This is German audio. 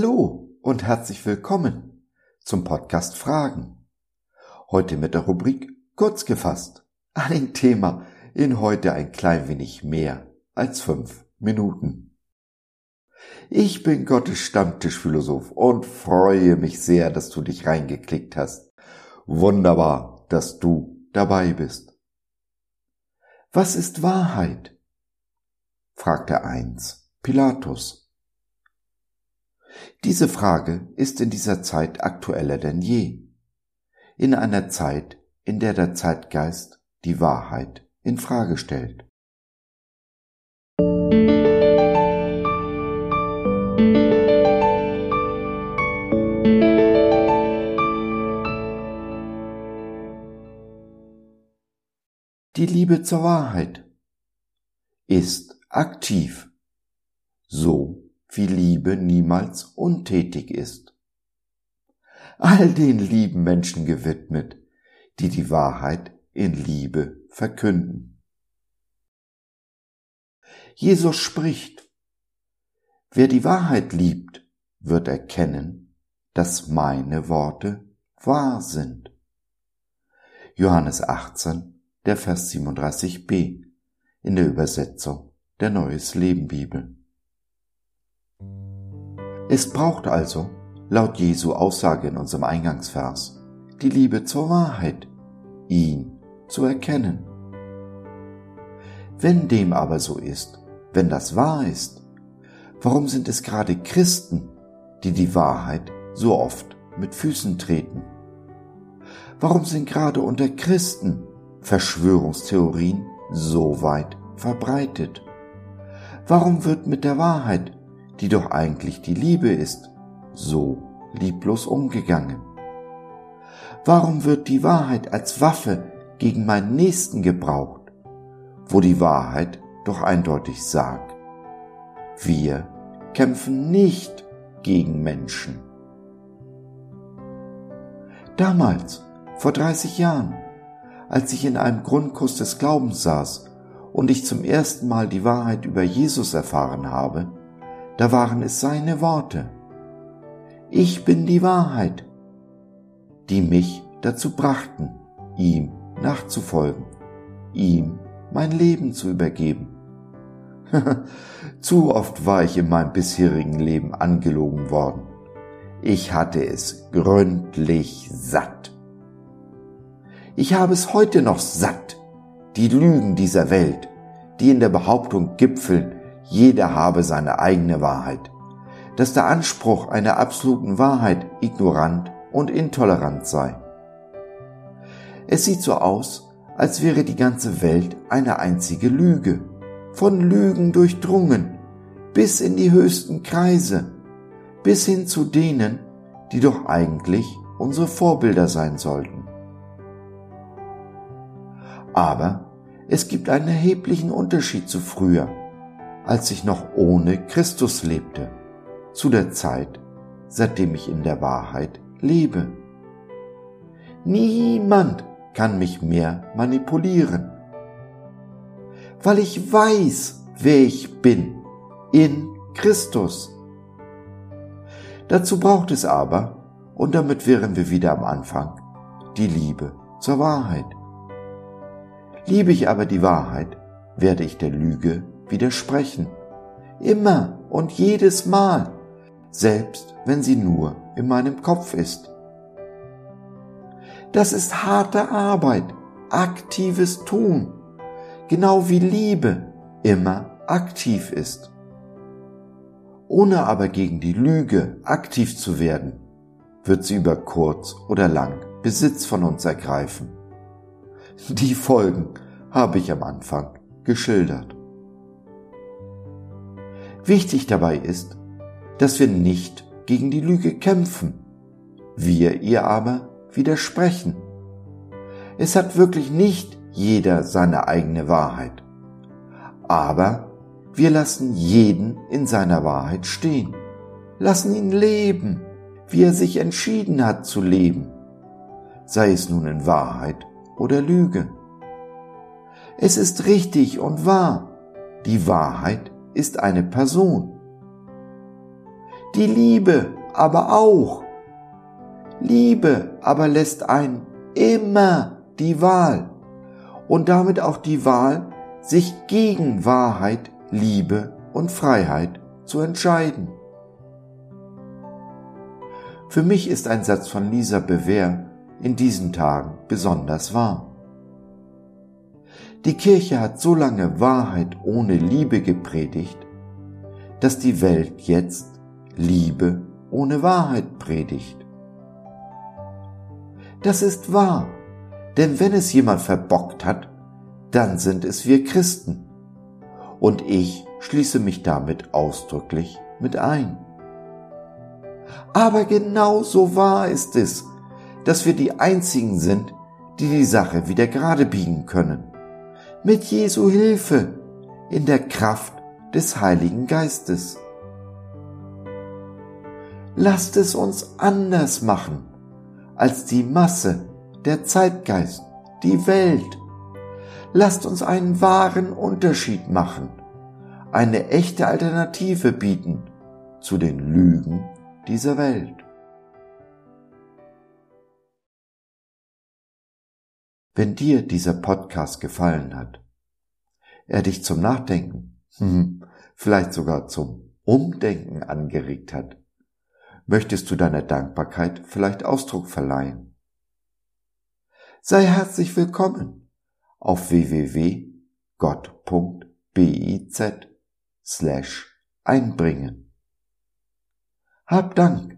Hallo und herzlich willkommen zum Podcast Fragen. Heute mit der Rubrik Kurz gefasst. Ein Thema in heute ein klein wenig mehr als fünf Minuten. Ich bin Gottes Stammtischphilosoph und freue mich sehr, dass du dich reingeklickt hast. Wunderbar, dass du dabei bist. Was ist Wahrheit? fragte eins Pilatus. Diese Frage ist in dieser Zeit aktueller denn je. In einer Zeit, in der der Zeitgeist die Wahrheit in Frage stellt. Die Liebe zur Wahrheit ist aktiv, so wie Liebe niemals untätig ist. All den lieben Menschen gewidmet, die die Wahrheit in Liebe verkünden. Jesus spricht, wer die Wahrheit liebt, wird erkennen, dass meine Worte wahr sind. Johannes 18, der Vers 37b in der Übersetzung der Neues Leben Bibel. Es braucht also, laut Jesu Aussage in unserem Eingangsvers, die Liebe zur Wahrheit, ihn zu erkennen. Wenn dem aber so ist, wenn das wahr ist, warum sind es gerade Christen, die die Wahrheit so oft mit Füßen treten? Warum sind gerade unter Christen Verschwörungstheorien so weit verbreitet? Warum wird mit der Wahrheit, die doch eigentlich die Liebe ist, so lieblos umgegangen? Warum wird die Wahrheit als Waffe gegen meinen Nächsten gebraucht, wo die Wahrheit doch eindeutig sagt, wir kämpfen nicht gegen Menschen. Damals, vor 30 Jahren, als ich in einem Grundkurs des Glaubens saß und ich zum ersten Mal die Wahrheit über Jesus erfahren habe, da waren es seine Worte. Ich bin die Wahrheit, die mich dazu brachten, ihm nachzufolgen, ihm mein Leben zu übergeben. Zu oft war ich in meinem bisherigen Leben angelogen worden. Ich hatte es gründlich satt. Ich habe es heute noch satt, die Lügen dieser Welt, die in der Behauptung gipfeln, jeder habe seine eigene Wahrheit, dass der Anspruch einer absoluten Wahrheit ignorant und intolerant sei. Es sieht so aus, als wäre die ganze Welt eine einzige Lüge, von Lügen durchdrungen, bis in die höchsten Kreise, bis hin zu denen, die doch eigentlich unsere Vorbilder sein sollten. Aber es gibt einen erheblichen Unterschied zu früher, als ich noch ohne Christus lebte, zu der Zeit, seitdem ich in der Wahrheit lebe. Niemand kann mich mehr manipulieren, weil ich weiß, wer ich bin in Christus. Dazu braucht es aber, und damit wären wir wieder am Anfang, die Liebe zur Wahrheit. Liebe ich aber die Wahrheit, werde ich der Lüge widersprechen. Immer und jedes Mal, selbst wenn sie nur in meinem Kopf ist. Das ist harte Arbeit, aktives Tun, genau wie Liebe immer aktiv ist. Ohne aber gegen die Lüge aktiv zu werden, wird sie über kurz oder lang Besitz von uns ergreifen die Folgen habe ich am Anfang geschildert. Wichtig dabei ist, dass wir nicht gegen die Lüge kämpfen, wir ihr aber widersprechen. Es hat wirklich nicht jeder seine eigene Wahrheit. Aber wir lassen jeden in seiner Wahrheit stehen, lassen ihn leben, wie er sich entschieden hat zu leben, sei es nun in Wahrheit oder Lüge. Es ist richtig und wahr. Die Wahrheit ist eine Person. Die Liebe aber auch. Liebe aber lässt ein immer die Wahl und damit auch die Wahl, sich gegen Wahrheit, Liebe und Freiheit zu entscheiden. Für mich ist ein Satz von Lisa Bewehr in diesen Tagen besonders wahr. Die Kirche hat so lange Wahrheit ohne Liebe gepredigt, dass die Welt jetzt Liebe ohne Wahrheit predigt. Das ist wahr, denn wenn es jemand verbockt hat, dann sind es wir Christen. Und ich schließe mich damit ausdrücklich mit ein. Aber genau so wahr ist es, dass wir die Einzigen sind, die die Sache wieder gerade biegen können. Mit Jesu Hilfe in der Kraft des Heiligen Geistes. Lasst es uns anders machen als die Masse, der Zeitgeist, die Welt. Lasst uns einen wahren Unterschied machen, eine echte Alternative bieten zu den Lügen dieser Welt. Wenn dir dieser Podcast gefallen hat, er dich zum Nachdenken, hm, vielleicht sogar zum Umdenken angeregt hat, möchtest du deiner Dankbarkeit vielleicht Ausdruck verleihen. Sei herzlich willkommen auf www.gott.biz slash einbringen. Hab Dank.